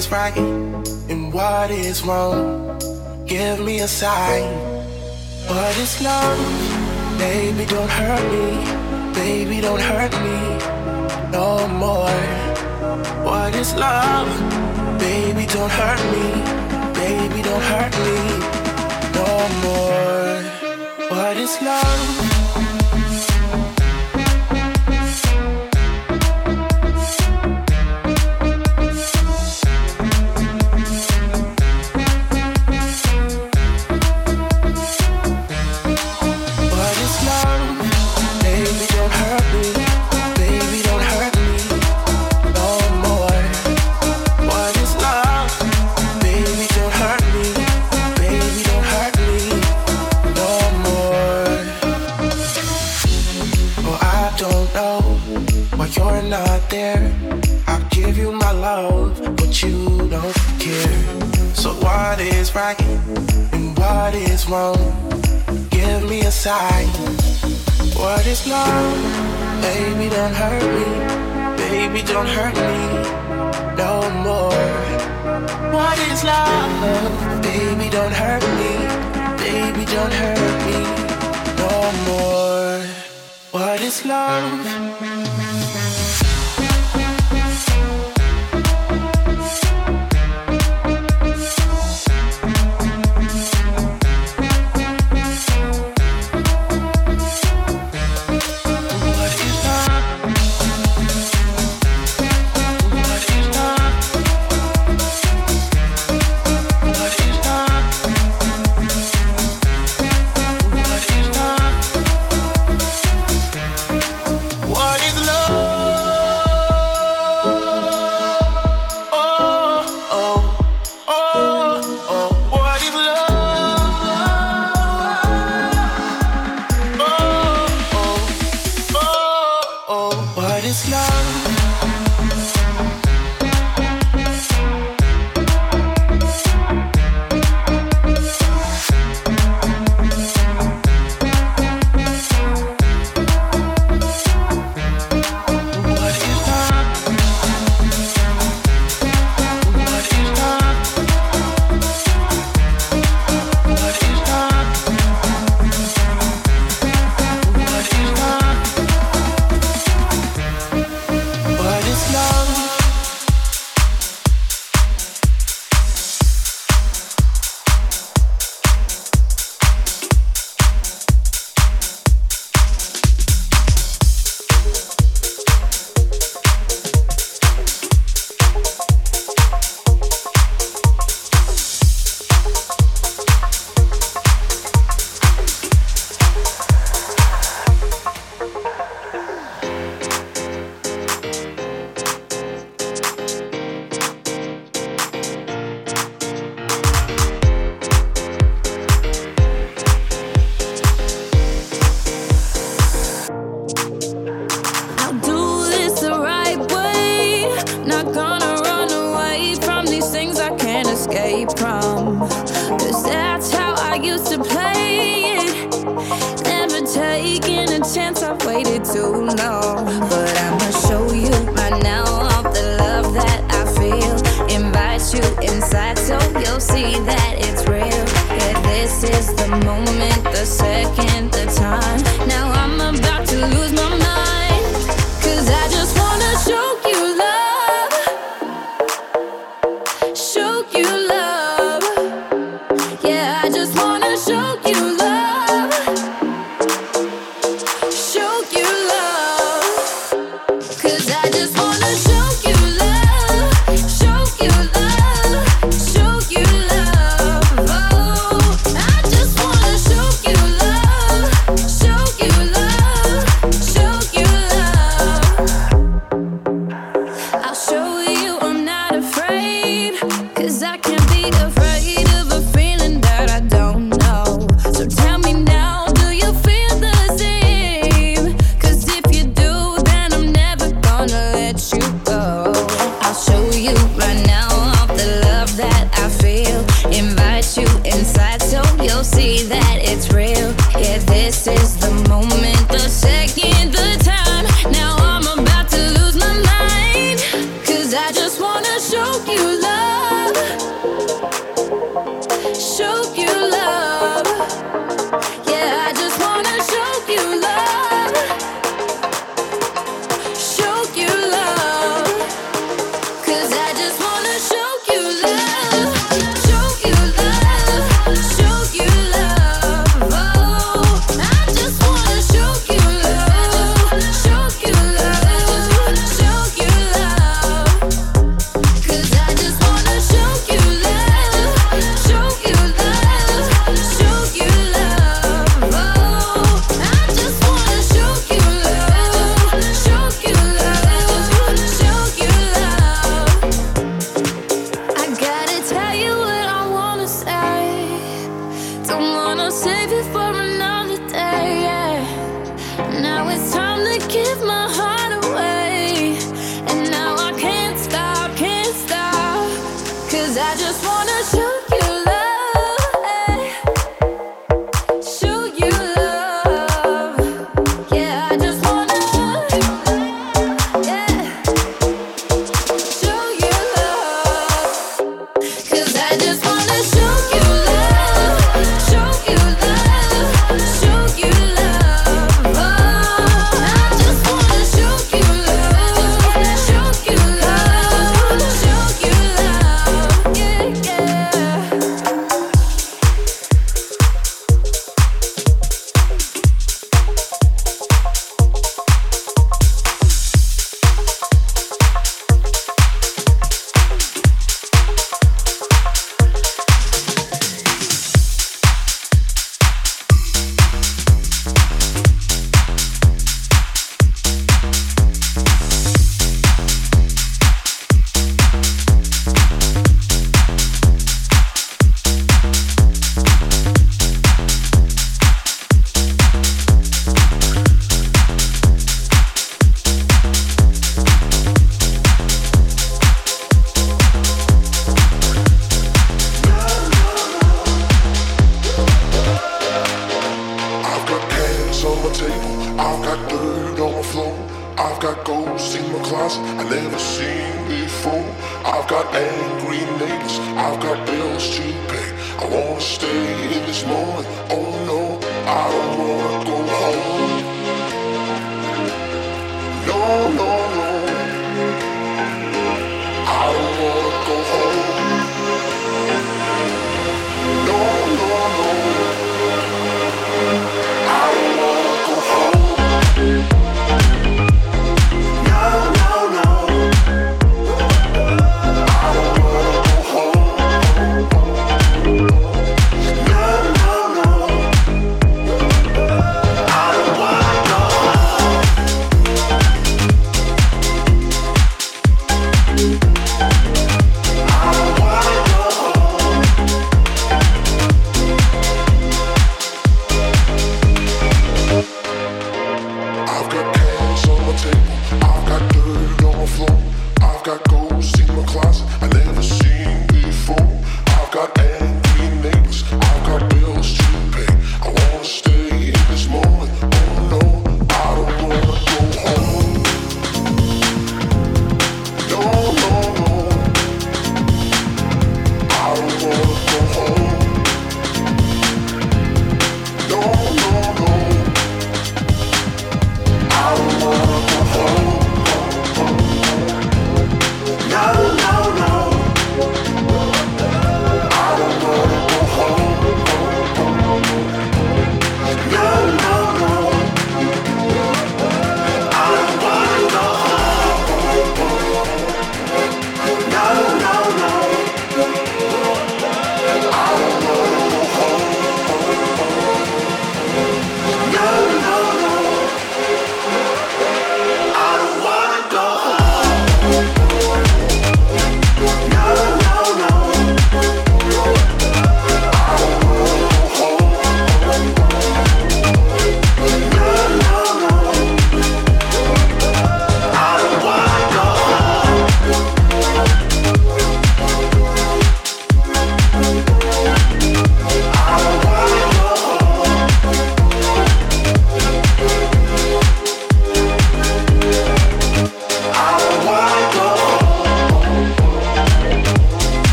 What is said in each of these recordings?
is right and what is wrong? Give me a sign. What is love? Baby, don't hurt me. Baby, don't hurt me no more. What is love? Baby, don't hurt me. Baby, don't hurt me no more. What is love? broke you love.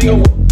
This, this,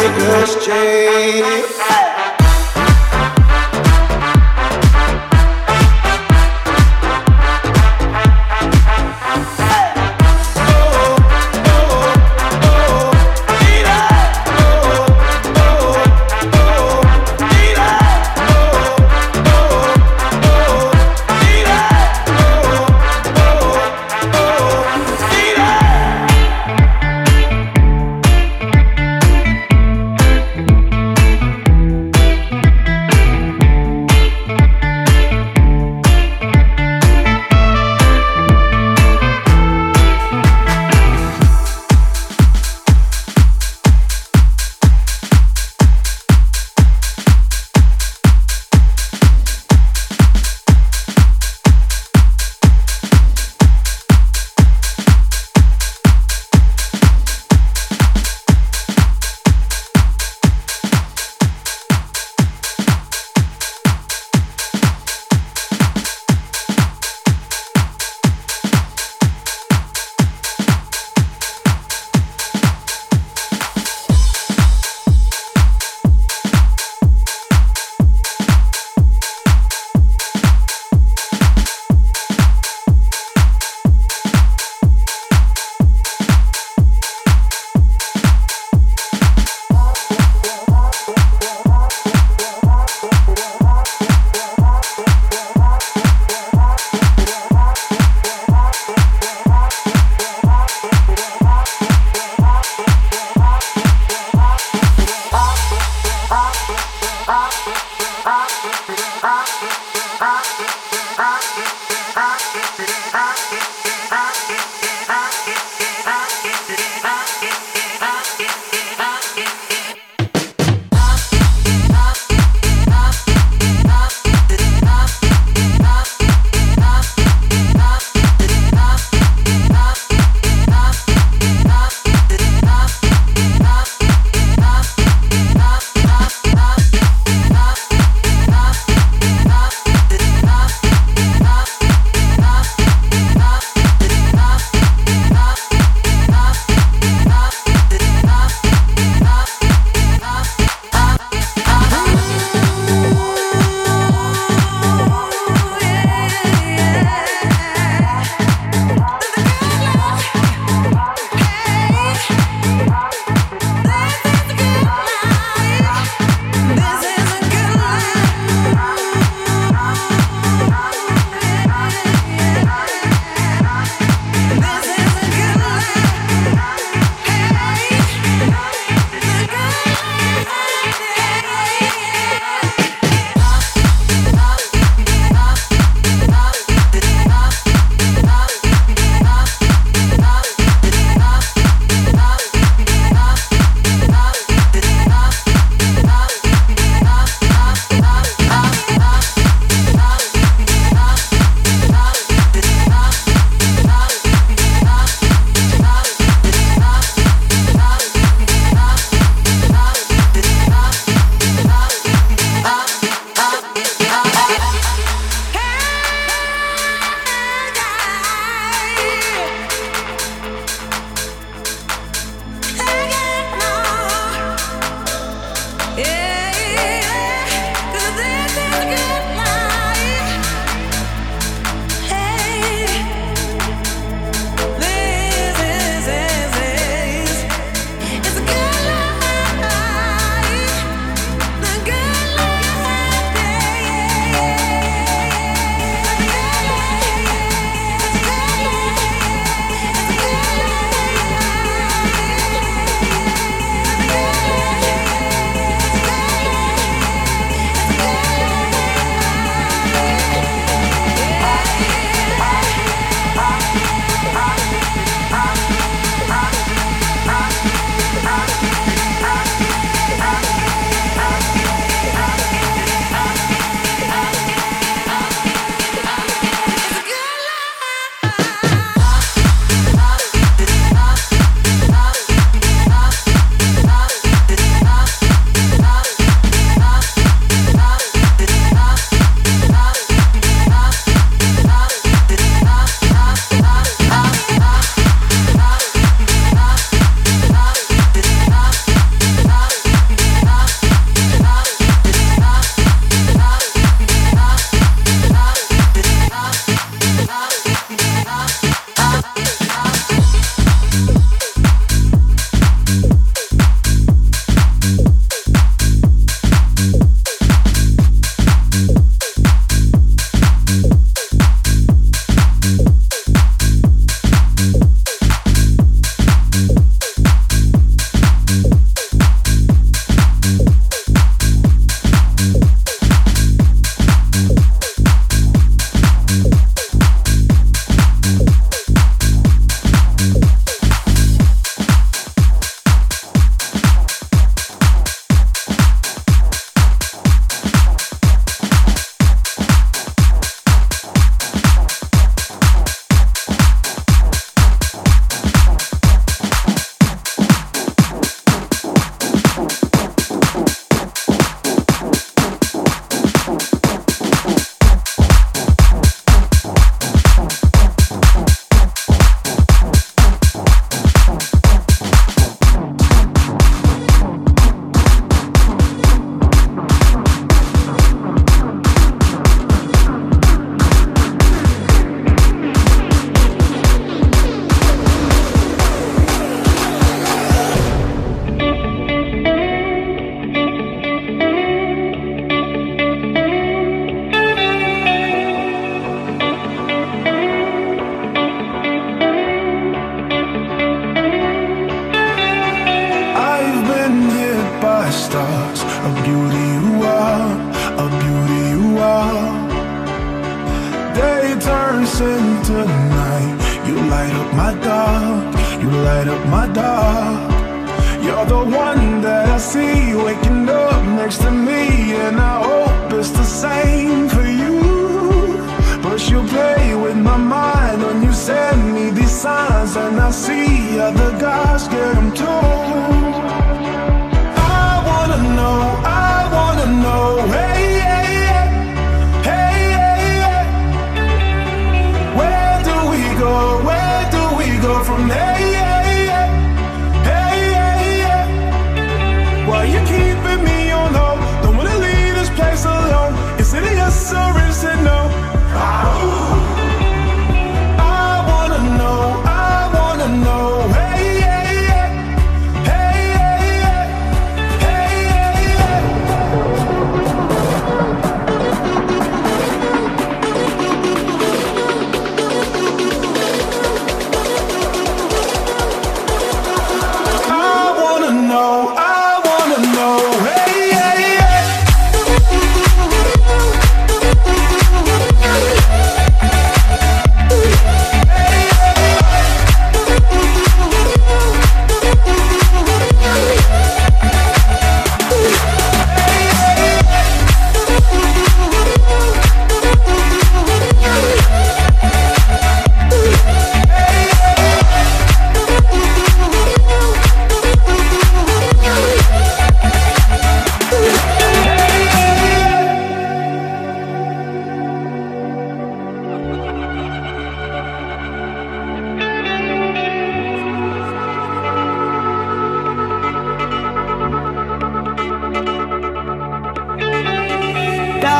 Christmas tree.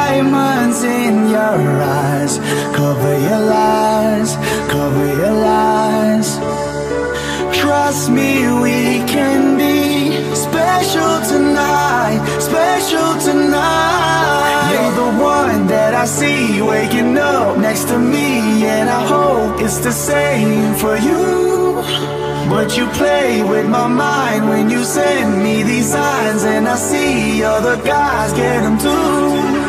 diamonds in your eyes. Cover your lies, cover your lies. Trust me, we can be special tonight, special tonight. You're the one that I see waking up next to me, and I hope it's the same for you. But you play with my mind when you send me these signs, and I see other guys get them too.